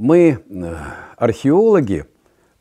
мы, э, археологи,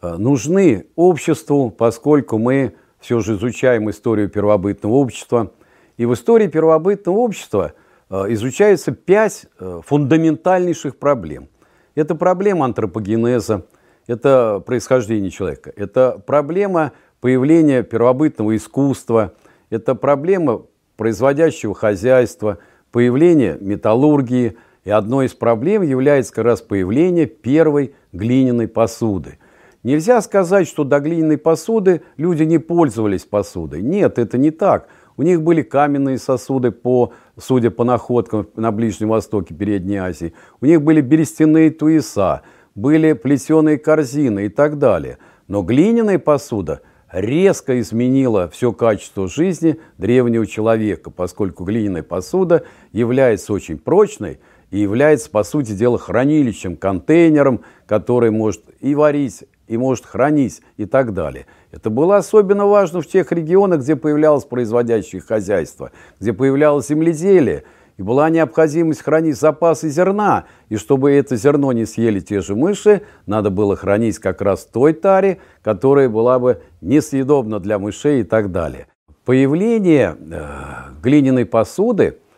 э, нужны обществу, поскольку мы все же изучаем историю первобытного общества. И в истории первобытного общества э, изучается пять фундаментальнейших проблем. Это проблема антропогенеза, это происхождение человека, это проблема появления первобытного искусства, это проблема производящего хозяйства, появление металлургии – и одной из проблем является как раз появление первой глиняной посуды. Нельзя сказать, что до глиняной посуды люди не пользовались посудой. Нет, это не так. У них были каменные сосуды, по, судя по находкам на Ближнем Востоке, Передней Азии. У них были берестяные туеса, были плетеные корзины и так далее. Но глиняная посуда резко изменила все качество жизни древнего человека, поскольку глиняная посуда является очень прочной, и является, по сути дела, хранилищем, контейнером, который может и варить, и может хранить, и так далее. Это было особенно важно в тех регионах, где появлялось производящее хозяйство, где появлялось земледелие, и была необходимость хранить запасы зерна. И чтобы это зерно не съели те же мыши, надо было хранить как раз в той таре, которая была бы несъедобна для мышей и так далее. Появление э, глиняной посуды –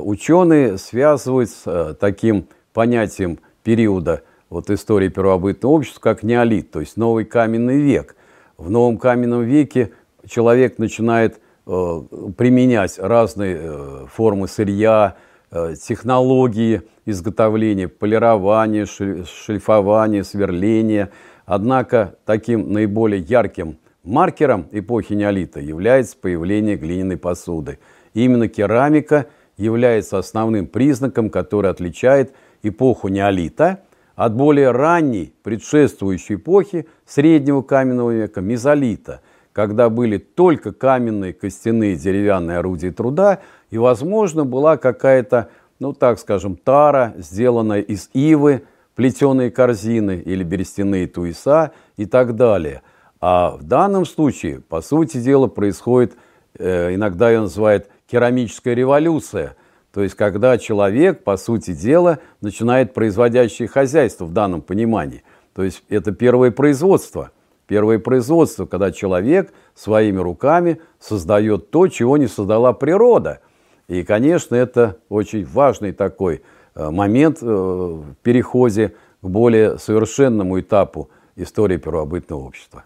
ученые связывают с э, таким понятием периода вот истории первобытного общества, как неолит, то есть новый каменный век. В новом каменном веке человек начинает э, применять разные формы сырья, технологии изготовления, полирования, шлифования, сверления. Однако таким наиболее ярким маркером эпохи неолита является появление глиняной посуды. Именно керамика – является основным признаком, который отличает эпоху неолита от более ранней предшествующей эпохи среднего каменного века мезолита, когда были только каменные, костяные, деревянные орудия труда, и, возможно, была какая-то, ну так скажем, тара, сделанная из ивы, плетеные корзины или берестяные туеса и так далее. А в данном случае, по сути дела, происходит, э, иногда ее называют керамическая революция, то есть когда человек, по сути дела, начинает производящее хозяйство в данном понимании. То есть это первое производство. Первое производство, когда человек своими руками создает то, чего не создала природа. И, конечно, это очень важный такой э, момент э, в переходе к более совершенному этапу истории первобытного общества.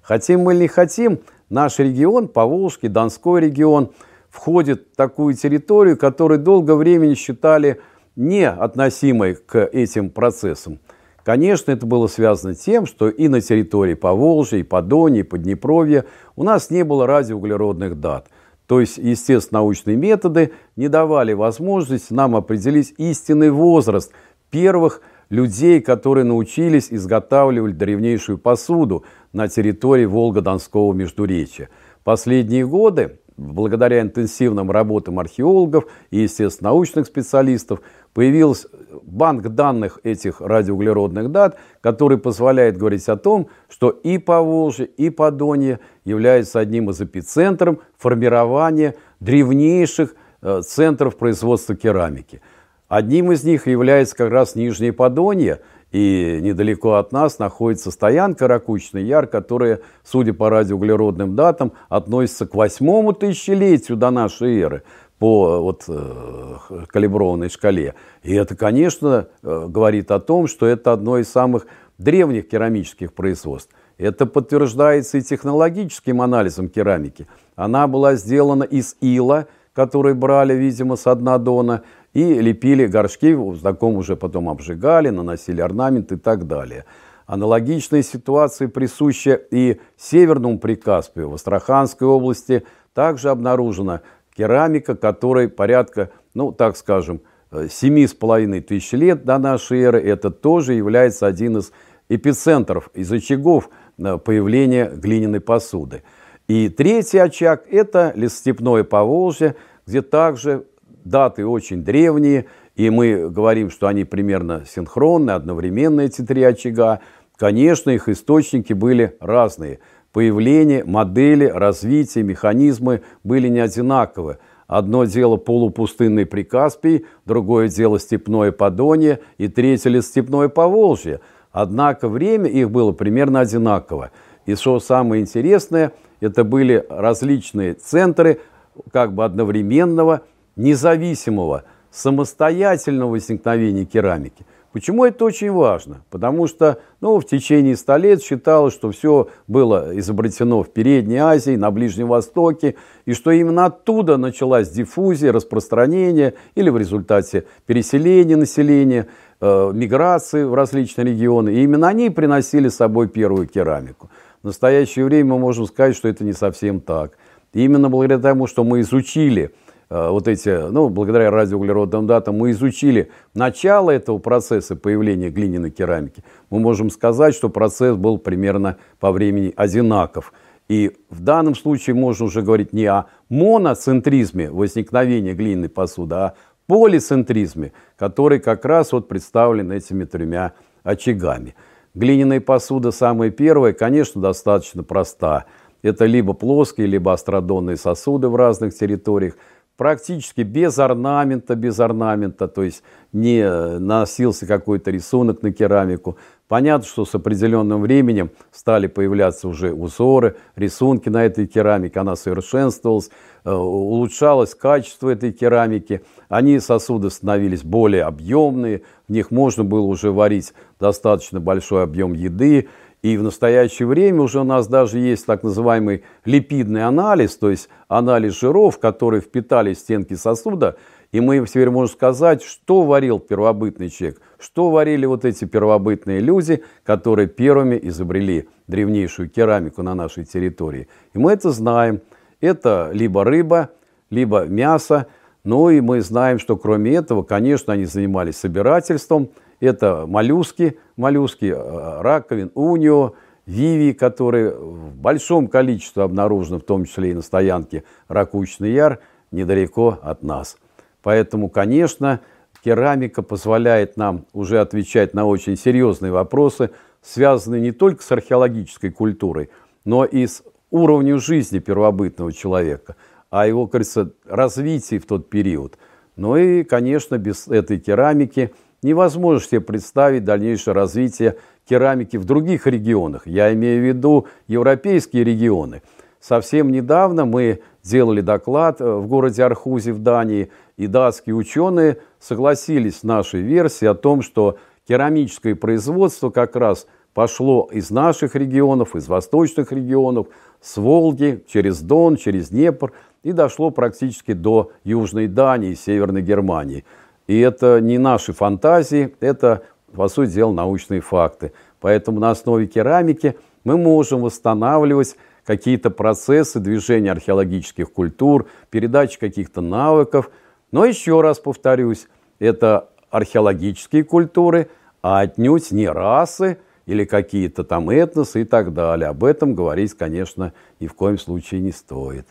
Хотим мы или не хотим, наш регион, Поволжский, Донской регион – входит в такую территорию, которую долгое время считали не относимой к этим процессам. Конечно, это было связано тем, что и на территории Поволжья, и Подонья, и Поднепровья у нас не было радиоуглеродных дат. То есть, естественно, научные методы не давали возможности нам определить истинный возраст первых людей, которые научились изготавливать древнейшую посуду на территории Волго-Донского междуречия. Последние годы благодаря интенсивным работам археологов и, естественно, научных специалистов, появился банк данных этих радиоуглеродных дат, который позволяет говорить о том, что и Поволжье, и Подонье являются одним из эпицентров формирования древнейших э, центров производства керамики. Одним из них является как раз Нижнее Подонье – и недалеко от нас находится стоянка Ракучный Яр, которая, судя по радиоуглеродным датам, относится к восьмому тысячелетию до нашей эры по вот, э, калиброванной шкале. И это, конечно, э, говорит о том, что это одно из самых древних керамических производств. Это подтверждается и технологическим анализом керамики. Она была сделана из ила, который брали, видимо, с дна дона, и лепили горшки, в таком уже потом обжигали, наносили орнамент и так далее. Аналогичная ситуация присуща и Северному Прикаспию. В Астраханской области также обнаружена керамика, которой порядка, ну так скажем, семи с половиной тысяч лет до нашей эры. Это тоже является один из эпицентров, из очагов э, появления глиняной посуды. И третий очаг – это лесостепное Поволжье, где также даты очень древние, и мы говорим, что они примерно синхронны, одновременно эти три очага. Конечно, их источники были разные. Появление, модели, развитие, механизмы были не одинаковы. Одно дело полупустынный Прикаспий, другое дело степное Подонье и третье ли степное Поволжье. Однако время их было примерно одинаково. И что самое интересное, это были различные центры как бы одновременного, независимого, самостоятельного возникновения керамики – Почему это очень важно? Потому что ну, в течение ста лет считалось, что все было изобретено в Передней Азии, на Ближнем Востоке, и что именно оттуда началась диффузия, распространение или в результате переселения населения, э, миграции в различные регионы. И именно они приносили с собой первую керамику. В настоящее время мы можем сказать, что это не совсем так. И именно благодаря тому, что мы изучили – вот эти, ну, благодаря радиоуглеродным датам мы изучили начало этого процесса появления глиняной керамики, мы можем сказать, что процесс был примерно по времени одинаков. И в данном случае можно уже говорить не о моноцентризме возникновения глиняной посуды, а полицентризме, который как раз вот представлен этими тремя очагами. Глиняная посуда самая первая, конечно, достаточно проста. Это либо плоские, либо астродонные сосуды в разных территориях – практически без орнамента, без орнамента, то есть не носился какой-то рисунок на керамику. Понятно, что с определенным временем стали появляться уже узоры, рисунки на этой керамике, она совершенствовалась, э, улучшалось качество этой керамики, они сосуды становились более объемные, в них можно было уже варить достаточно большой объем еды, и в настоящее время уже у нас даже есть так называемый липидный анализ, то есть анализ жиров, которые впитали стенки сосуда. И мы теперь можем сказать, что варил первобытный человек, что варили вот эти первобытные люди, которые первыми изобрели древнейшую керамику на нашей территории. И мы это знаем. Это либо рыба, либо мясо. Ну и мы знаем, что кроме этого, конечно, они занимались собирательством – это моллюски, моллюски э, раковин, унио, виви, которые в большом количестве обнаружены, в том числе и на стоянке Ракучный Яр, недалеко от нас. Поэтому, конечно, керамика позволяет нам уже отвечать на очень серьезные вопросы, связанные не только с археологической культурой, но и с уровнем жизни первобытного человека, а его, кажется, развитии в тот период. Ну и, конечно, без этой керамики – невозможно себе представить дальнейшее развитие керамики в других регионах. Я имею в виду европейские регионы. Совсем недавно мы делали доклад э, в городе Архузе в Дании, и датские ученые согласились с нашей версией о том, что керамическое производство как раз пошло из наших регионов, из восточных регионов, с Волги, через Дон, через Днепр и дошло практически до Южной Дании, Северной Германии. И это не наши фантазии, это, по сути дела, научные факты. Поэтому на основе керамики мы можем восстанавливать какие-то процессы движения археологических культур, передачи каких-то навыков. Но еще раз повторюсь, это археологические культуры, а отнюдь не расы или какие-то там этносы и так далее. Об этом говорить, конечно, ни в коем случае не стоит.